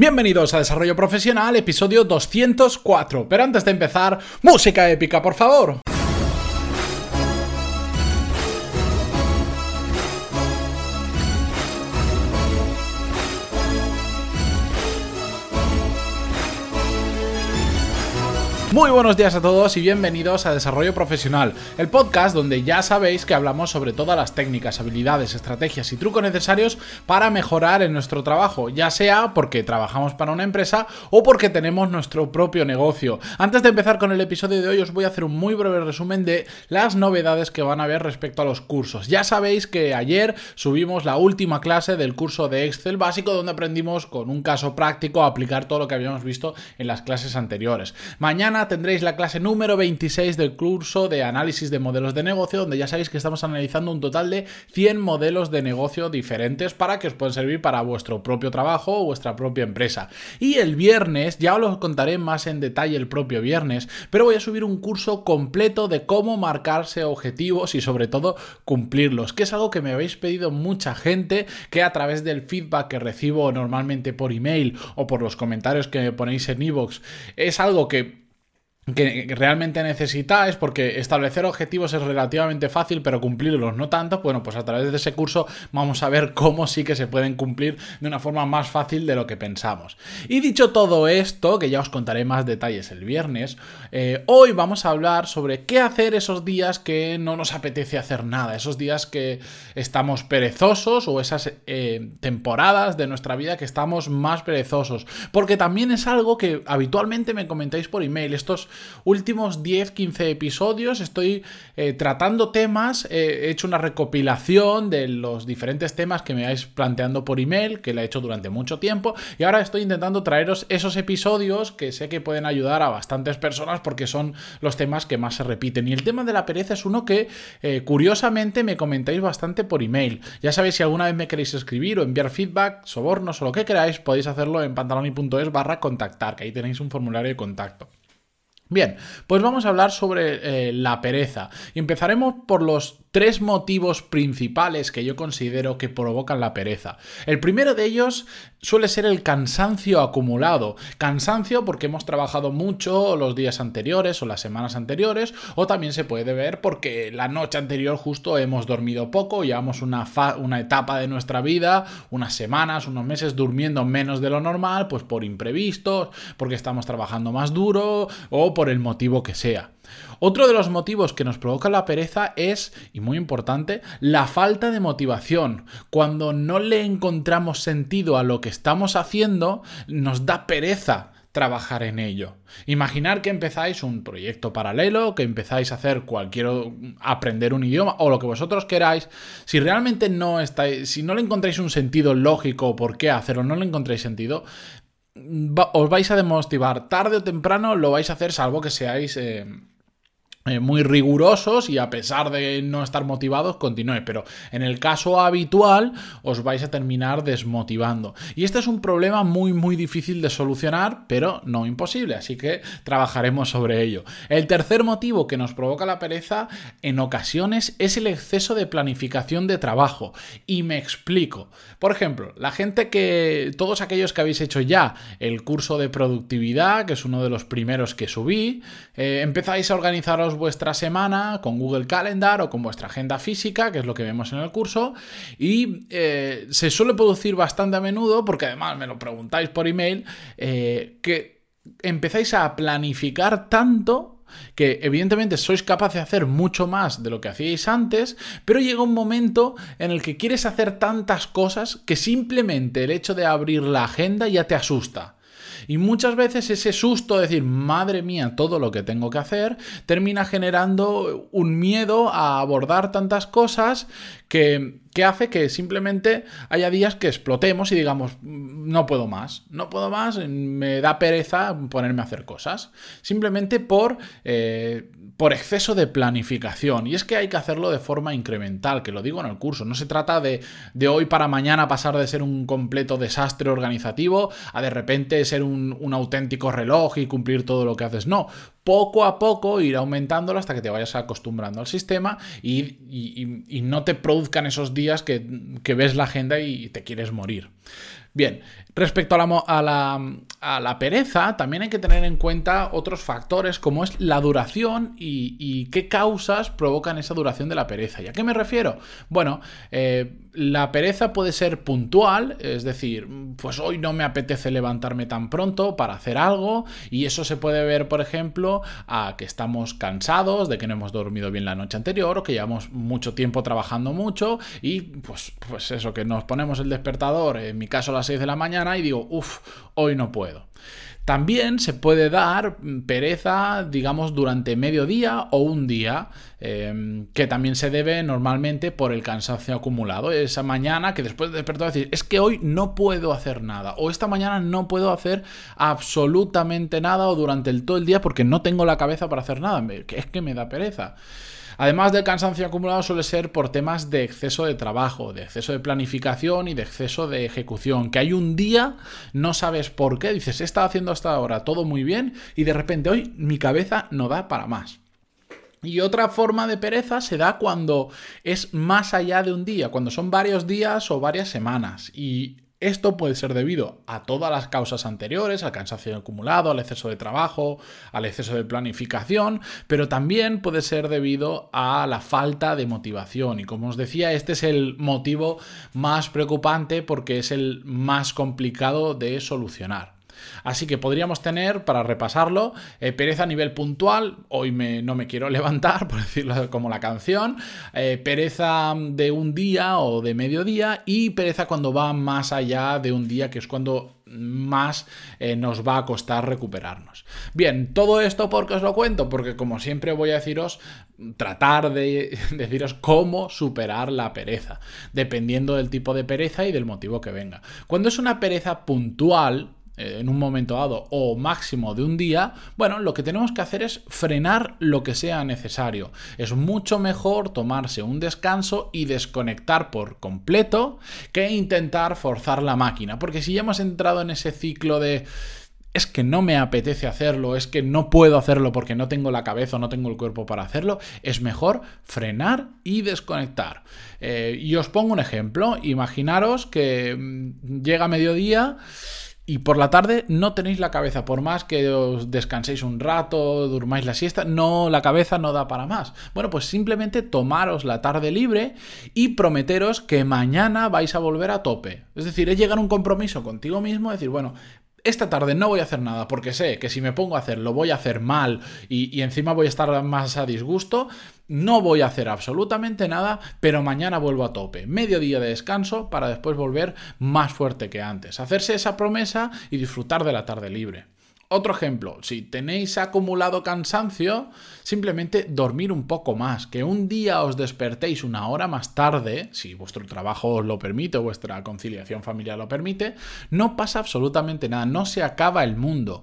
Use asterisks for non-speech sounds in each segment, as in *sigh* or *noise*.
Bienvenidos a Desarrollo Profesional, episodio 204. Pero antes de empezar, música épica, por favor. Muy buenos días a todos y bienvenidos a Desarrollo Profesional, el podcast donde ya sabéis que hablamos sobre todas las técnicas, habilidades, estrategias y trucos necesarios para mejorar en nuestro trabajo, ya sea porque trabajamos para una empresa o porque tenemos nuestro propio negocio. Antes de empezar con el episodio de hoy os voy a hacer un muy breve resumen de las novedades que van a haber respecto a los cursos. Ya sabéis que ayer subimos la última clase del curso de Excel básico donde aprendimos con un caso práctico a aplicar todo lo que habíamos visto en las clases anteriores. Mañana tendréis la clase número 26 del curso de análisis de modelos de negocio, donde ya sabéis que estamos analizando un total de 100 modelos de negocio diferentes para que os puedan servir para vuestro propio trabajo o vuestra propia empresa. Y el viernes, ya os lo contaré más en detalle el propio viernes, pero voy a subir un curso completo de cómo marcarse objetivos y sobre todo cumplirlos, que es algo que me habéis pedido mucha gente, que a través del feedback que recibo normalmente por email o por los comentarios que me ponéis en iVoox, es algo que que realmente necesitáis, porque establecer objetivos es relativamente fácil, pero cumplirlos no tanto, bueno, pues a través de ese curso vamos a ver cómo sí que se pueden cumplir de una forma más fácil de lo que pensamos. Y dicho todo esto, que ya os contaré más detalles el viernes, eh, hoy vamos a hablar sobre qué hacer esos días que no nos apetece hacer nada, esos días que estamos perezosos o esas eh, temporadas de nuestra vida que estamos más perezosos, porque también es algo que habitualmente me comentáis por email, estos últimos 10-15 episodios estoy eh, tratando temas, eh, he hecho una recopilación de los diferentes temas que me vais planteando por email, que la he hecho durante mucho tiempo, y ahora estoy intentando traeros esos episodios que sé que pueden ayudar a bastantes personas porque son los temas que más se repiten. Y el tema de la pereza es uno que eh, curiosamente me comentáis bastante por email. Ya sabéis si alguna vez me queréis escribir o enviar feedback, sobornos o lo que queráis, podéis hacerlo en pantaloni.es barra contactar, que ahí tenéis un formulario de contacto. Bien, pues vamos a hablar sobre eh, la pereza. Y empezaremos por los tres motivos principales que yo considero que provocan la pereza. El primero de ellos suele ser el cansancio acumulado. Cansancio porque hemos trabajado mucho los días anteriores o las semanas anteriores, o también se puede ver porque la noche anterior justo hemos dormido poco, llevamos una, etapa de nuestra vida, unas semanas, unos meses durmiendo menos de lo normal, pues por imprevistos, porque estamos trabajando más duro o por el motivo que sea. Otro de los motivos que nos provoca la pereza es, y muy importante, la falta de motivación. Cuando no le encontramos sentido a lo que estamos haciendo, nos da pereza trabajar en ello. Imaginar que empezáis un proyecto paralelo, que empezáis a hacer cualquier aprender un idioma o lo que vosotros queráis, si realmente no estáis, si no le encontráis un sentido lógico por qué hacerlo, no le encontráis sentido, os vais a demotivar tarde o temprano, lo vais a hacer salvo que seáis eh, muy rigurosos y a pesar de no estar motivados continúe, pero en el caso habitual os vais a terminar desmotivando. Y este es un problema muy muy difícil de solucionar, pero no imposible, así que trabajaremos sobre ello. El tercer motivo que nos provoca la pereza en ocasiones es el exceso de planificación de trabajo. Y me explico. Por ejemplo, la gente que, todos aquellos que habéis hecho ya el curso de productividad, que es uno de los primeros que subí, eh, empezáis a organizaros vuestra semana con Google Calendar o con vuestra agenda física, que es lo que vemos en el curso, y eh, se suele producir bastante a menudo, porque además me lo preguntáis por email, eh, que empezáis a planificar tanto que evidentemente sois capaces de hacer mucho más de lo que hacíais antes, pero llega un momento en el que quieres hacer tantas cosas que simplemente el hecho de abrir la agenda ya te asusta. Y muchas veces ese susto de decir, madre mía, todo lo que tengo que hacer, termina generando un miedo a abordar tantas cosas que, hace que simplemente haya días que explotemos y digamos, no puedo más, no puedo más, me da pereza ponerme a hacer cosas. Simplemente por... Eh, por exceso de planificación. Y es que hay que hacerlo de forma incremental, que lo digo en el curso. No se trata de, de hoy para mañana pasar de ser un completo desastre organizativo a de repente ser un, auténtico reloj y cumplir todo lo que haces. No, poco a poco ir aumentándolo hasta que te vayas acostumbrando al sistema y, no te produzcan esos días que, que ves la agenda y te quieres morir. Bien, respecto a la, pereza, también hay que tener en cuenta otros factores como es la duración y, qué causas provocan esa duración de la pereza. ¿Y a qué me refiero? Bueno, eh, la pereza puede ser puntual, es decir, pues hoy no me apetece levantarme tan pronto para hacer algo y eso se puede ver, por ejemplo, a que estamos cansados, de que no hemos dormido bien la noche anterior o que llevamos mucho tiempo trabajando mucho y pues, pues eso, que nos ponemos el despertador, en mi caso a las 6 de la mañana y digo, uff, hoy no puedo. También se puede dar pereza, digamos, durante medio día o un día, em, que también se debe normalmente por el cansancio acumulado. Esa mañana que después de despertar decir, es que hoy no puedo hacer nada, o esta mañana no puedo hacer absolutamente nada, o durante el todo el día porque no tengo la cabeza para hacer nada, es que me da pereza. Además del cansancio acumulado suele ser por temas de exceso de trabajo, de exceso de planificación y de exceso de ejecución. Que hay un día, no sabes por qué, dices, he estado haciendo hasta ahora todo muy bien y de repente hoy mi cabeza no da para más. Y otra forma de pereza se da cuando es más allá de un día, cuando son varios días o varias semanas. Y esto puede ser debido a todas las causas anteriores, al cansancio acumulado, al exceso de trabajo, al exceso de planificación, pero también puede ser debido a la falta de motivación. Y como os decía, este es el motivo más preocupante porque es el más complicado de solucionar. Así que podríamos tener, para repasarlo, eh, pereza a nivel puntual, hoy no me quiero *laughs* levantar, por decirlo como la canción, eh, pereza de un día o de mediodía y pereza cuando va más allá de un día, que es cuando más eh, nos va a costar recuperarnos. Bien, todo esto porque os lo cuento, porque como siempre voy a deciros, tratar de *laughs* deciros cómo superar la pereza, dependiendo del tipo de pereza y del motivo que venga. Cuando es una pereza puntual, en un momento dado o máximo de un día, bueno, lo que tenemos que hacer es frenar lo que sea necesario. Es mucho mejor tomarse un descanso y desconectar por completo que intentar forzar la máquina, porque si ya hemos entrado en ese ciclo de es que no me apetece hacerlo, es que no puedo hacerlo porque no tengo la cabeza o no tengo el cuerpo para hacerlo, es mejor frenar y desconectar. Eh, y os pongo un ejemplo, imaginaros que mm, llega mediodía y por la tarde no tenéis la cabeza, por más que os descanséis un rato, durmáis la siesta, no, la cabeza no da para más. Bueno, pues simplemente tomaros la tarde libre y prometeros que mañana vais a volver a tope. Es decir, es llegar a un compromiso contigo mismo, decir, bueno, esta tarde no voy a hacer nada porque sé que si me pongo a hacer lo voy a hacer mal y, encima voy a estar más a disgusto, no voy a hacer absolutamente nada, pero mañana vuelvo a tope. Medio día de descanso para después volver más fuerte que antes. Hacerse esa promesa y disfrutar de la tarde libre. Otro ejemplo, si tenéis acumulado cansancio, simplemente dormir un poco más, que un día os despertéis una hora más tarde, si vuestro trabajo os lo permite vuestra conciliación familiar lo permite, no pasa absolutamente nada, no se acaba el mundo.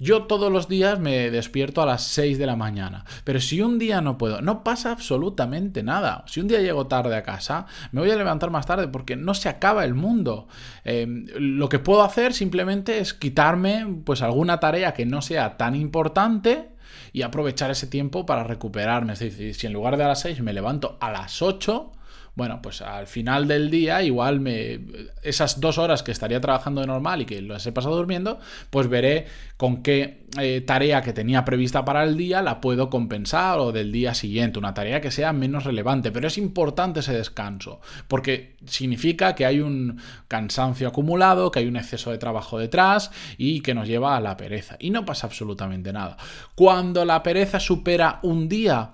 Yo todos los días me despierto a las 6 de la mañana, pero si un día no puedo, no pasa absolutamente nada. Si un día llego tarde a casa, me voy a levantar más tarde porque no se acaba el mundo. Em, lo que puedo hacer simplemente es quitarme pues alguna tarea que no sea tan importante y aprovechar ese tiempo para recuperarme. Es decir, si en lugar de a las 6 me levanto a las 8, bueno, pues al final del día, igual me. Esas dos horas que estaría trabajando de normal y que las he pasado durmiendo, pues veré con qué eh, tarea que tenía prevista para el día la puedo compensar o del día siguiente. Una tarea que sea menos relevante. Pero es importante ese descanso. Porque significa que hay un cansancio acumulado, que hay un exceso de trabajo detrás y que nos lleva a la pereza. Y no pasa absolutamente nada. Cuando la pereza supera un día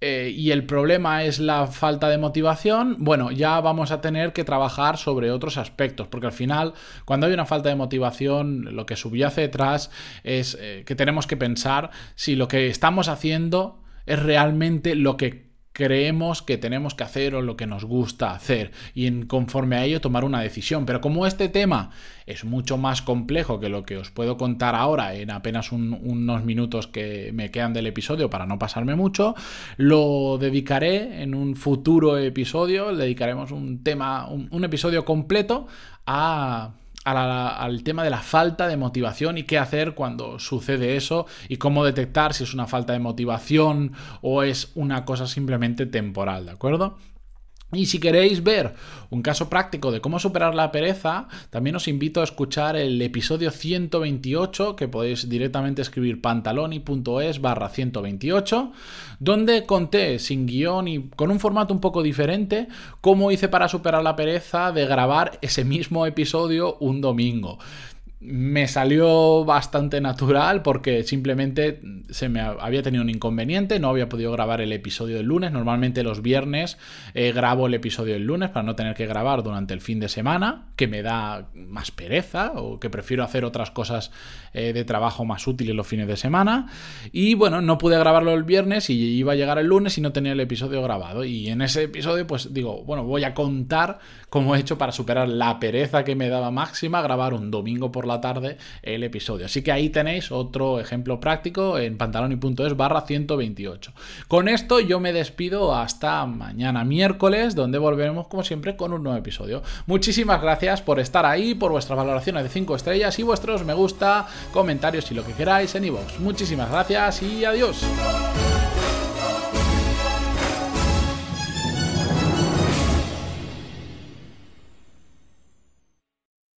eh, y el problema es la falta de motivación, bueno, ya vamos a tener que trabajar sobre otros aspectos, porque al final, cuando hay una falta de motivación, lo que subyace detrás es eh, que tenemos que pensar si lo que estamos haciendo es realmente lo que creemos que tenemos que hacer o lo que nos gusta hacer y en, conforme a ello tomar una decisión. Pero como este tema es mucho más complejo que lo que os puedo contar ahora en apenas unos minutos que me quedan del episodio para no pasarme mucho, lo dedicaré en un futuro episodio, le dedicaremos un tema, un episodio completo a al tema de la falta de motivación y qué hacer cuando sucede eso y cómo detectar si es una falta de motivación o es una cosa simplemente temporal, ¿de acuerdo? Y si queréis ver un caso práctico de cómo superar la pereza, también os invito a escuchar el episodio 128, que podéis directamente escribir pantaloni.es barra 128, donde conté sin guion y con un formato un poco diferente cómo hice para superar la pereza de grabar ese mismo episodio un domingo me salió bastante natural porque simplemente se me había tenido un inconveniente, no había podido grabar el episodio del lunes. Normalmente los viernes eh, grabo el episodio del lunes para no tener que grabar durante el fin de semana, que me da más pereza o que prefiero hacer otras cosas eh, de trabajo más útiles los fines de semana. Y bueno, no pude grabarlo el viernes y iba a llegar el lunes y no tenía el episodio grabado. Y en ese episodio pues digo, bueno, voy a contar cómo he hecho para superar la pereza que me daba máxima grabar un domingo por la tarde el episodio. Así que ahí tenéis otro ejemplo práctico en pantaloni.es barra 128. Con esto yo me despido hasta mañana miércoles, donde volveremos como siempre con un nuevo episodio. Muchísimas gracias por estar ahí, por vuestras valoraciones de 5 estrellas y vuestros me gusta, comentarios y lo que queráis en iVoox. Muchísimas gracias y adiós.